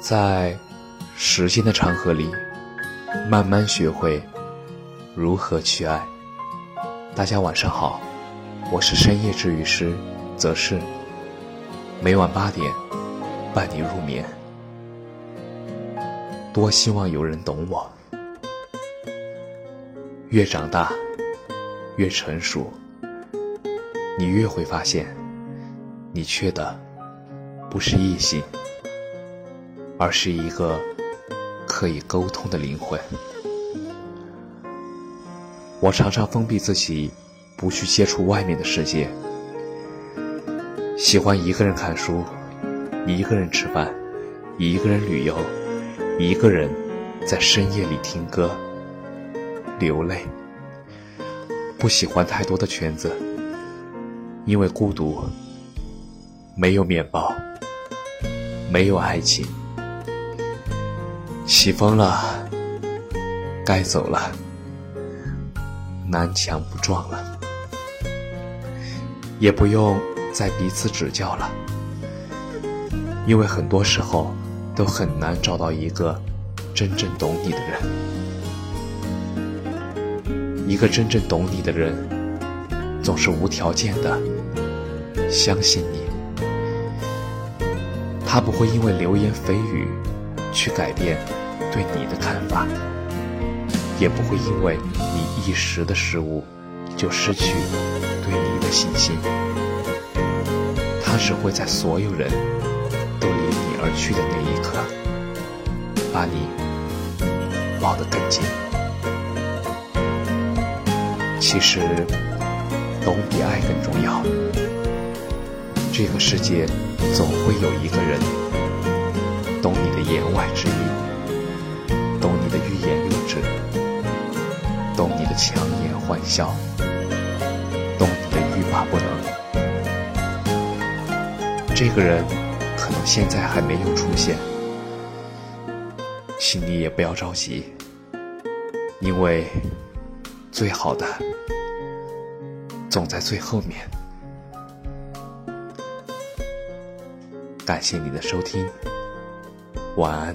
在时间的长河里，慢慢学会如何去爱。大家晚上好，我是深夜治愈师则是，每晚八点伴你入眠。多希望有人懂我。越长大，越成熟，你越会发现，你缺的不是异性。而是一个可以沟通的灵魂。我常常封闭自己，不去接触外面的世界，喜欢一个人看书，一个人吃饭，一个人旅游，一个人在深夜里听歌、流泪。不喜欢太多的圈子，因为孤独，没有面包，没有爱情。起风了，该走了。南墙不撞了，也不用再彼此指教了。因为很多时候都很难找到一个真正懂你的人。一个真正懂你的人，总是无条件的相信你。他不会因为流言蜚语去改变。对你的看法，也不会因为你一时的失误，就失去对你的信心。他只会在所有人都离你而去的那一刻，把你抱得更紧。其实，懂比爱更重要。这个世界总会有一个人，懂你的言外之意。懂你的欲言又止，懂你的强颜欢笑，懂你的欲罢不能。这个人可能现在还没有出现，请你也不要着急，因为最好的总在最后面。感谢你的收听，晚安。